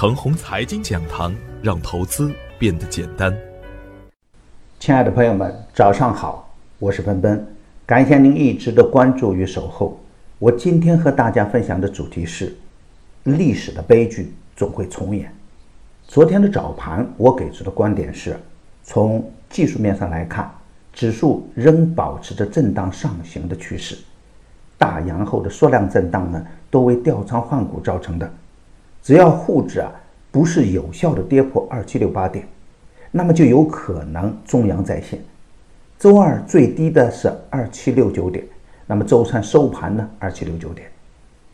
程红财经讲堂，让投资变得简单。亲爱的朋友们，早上好，我是奔奔，感谢您一直的关注与守候。我今天和大家分享的主题是：历史的悲剧总会重演。昨天的早盘，我给出的观点是：从技术面上来看，指数仍保持着震荡上行的趋势。大阳后的缩量震荡呢，多为调仓换股造成的。只要沪指啊不是有效的跌破二七六八点，那么就有可能中阳再现。周二最低的是二七六九点，那么周三收盘呢二七六九点，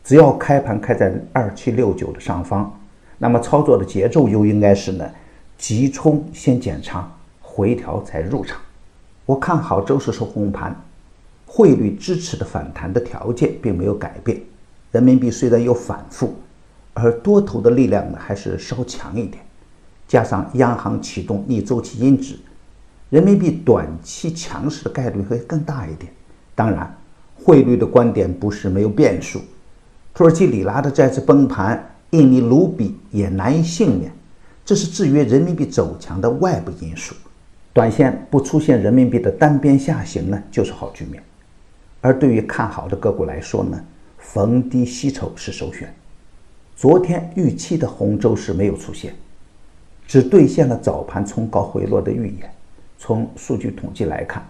只要开盘开在二七六九的上方。那么操作的节奏又应该是呢，急冲先减仓，回调才入场。我看好周四收红盘，汇率支持的反弹的条件并没有改变。人民币虽然有反复，而多头的力量呢还是稍强一点。加上央行启动逆周期因子，人民币短期强势的概率会更大一点。当然，汇率的观点不是没有变数。土耳其里拉的再次崩盘。印尼卢比也难以幸免，这是制约人民币走强的外部因素。短线不出现人民币的单边下行呢，就是好局面。而对于看好的个股来说呢，逢低吸筹是首选。昨天预期的红周是没有出现，只兑现了早盘冲高回落的预言。从数据统计来看，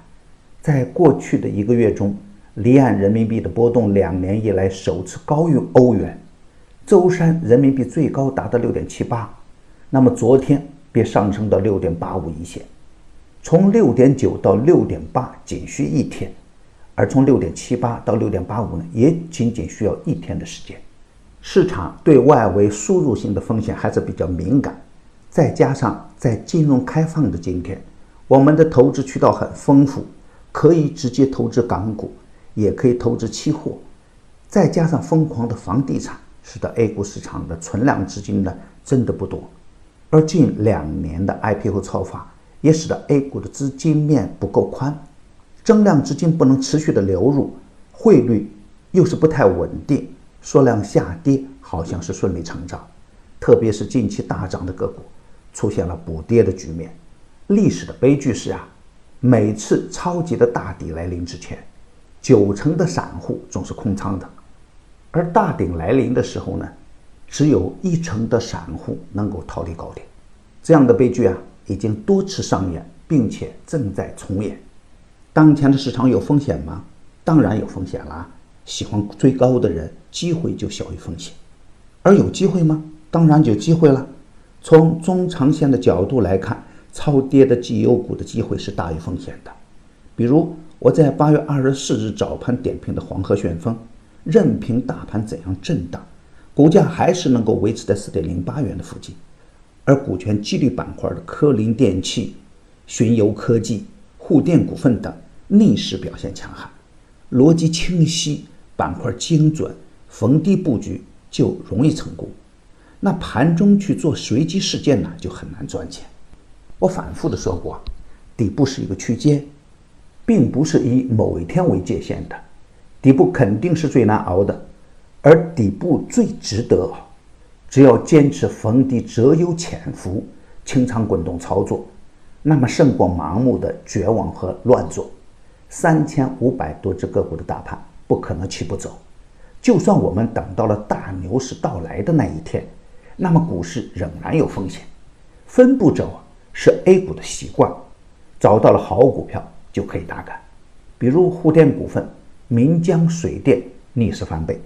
在过去的一个月中，离岸人民币的波动两年以来首次高于欧元。周三人民币最高达到六点七八，那么昨天便上升到六点八五一线，从六点九到六点八仅需一天，而从六点七八到六点八五呢，也仅仅需要一天的时间。市场对外围输入性的风险还是比较敏感，再加上在金融开放的今天，我们的投资渠道很丰富，可以直接投资港股，也可以投资期货，再加上疯狂的房地产。使得 A 股市场的存量资金呢真的不多，而近两年的 IPO 超发也使得 A 股的资金面不够宽，增量资金不能持续的流入，汇率又是不太稳定，缩量下跌好像是顺理成章。特别是近期大涨的个股出现了补跌的局面。历史的悲剧是啊，每次超级的大底来临之前，九成的散户总是空仓的。而大顶来临的时候呢，只有一成的散户能够逃离高点，这样的悲剧啊，已经多次上演，并且正在重演。当前的市场有风险吗？当然有风险啦。喜欢追高的人，机会就小于风险。而有机会吗？当然有机会了。从中长线的角度来看，超跌的绩优股的机会是大于风险的。比如我在八月二十四日早盘点评的黄河旋风。任凭大盘怎样震荡，股价还是能够维持在四点零八元的附近。而股权激励板块的科林电器、巡游科技、沪电股份等逆势表现强悍，逻辑清晰，板块精准，逢低布局就容易成功。那盘中去做随机事件呢，就很难赚钱。我反复的说过，底部是一个区间，并不是以某一天为界限的。底部肯定是最难熬的，而底部最值得。只要坚持逢低择优潜伏、清仓滚动操作，那么胜过盲目的绝望和乱做。三千五百多只个股的大盘不可能齐步走。就算我们等到了大牛市到来的那一天，那么股市仍然有风险。分步走是 A 股的习惯，找到了好股票就可以大干，比如沪电股份。岷江水电逆势翻倍，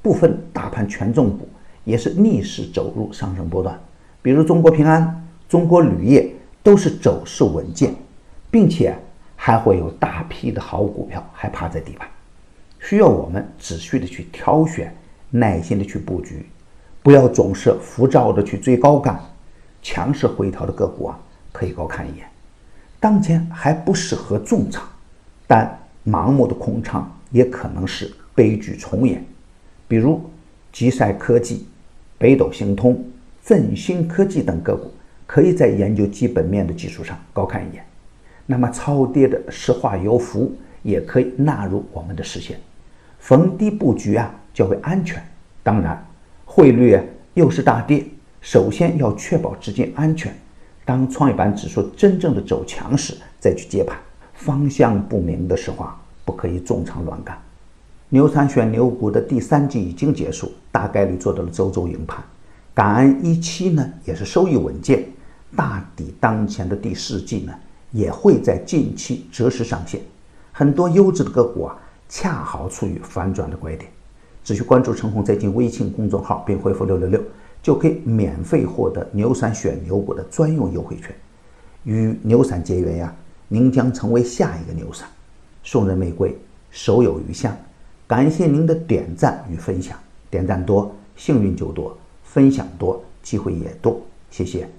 部分大盘权重股也是逆势走入上升波段，比如中国平安、中国铝业都是走势稳健，并且还会有大批的好股票还趴在底盘，需要我们仔细的去挑选，耐心的去布局，不要总是浮躁的去追高干，强势回调的个股啊可以高看一眼，当前还不适合重仓，但盲目的空仓。也可能是悲剧重演，比如吉赛科技、北斗星通、振兴科技等个股，可以在研究基本面的基础上高看一眼。那么超跌的石化油服也可以纳入我们的视线，逢低布局啊较为安全。当然，汇率又是大跌，首先要确保资金安全。当创业板指数真正的走强时，再去接盘。方向不明的时候啊，不可以重仓乱干。牛散选牛股的第三季已经结束，大概率做到了周周赢盘。感恩一期呢，也是收益稳健。大抵当前的第四季呢，也会在近期择时上线。很多优质的个股啊，恰好处于反转的拐点。只需关注陈红财经微信公众号，并回复六六六。就可以免费获得牛散选牛股的专用优惠券，与牛散结缘呀，您将成为下一个牛散。送人玫瑰，手有余香。感谢您的点赞与分享，点赞多幸运就多，分享多机会也多。谢谢。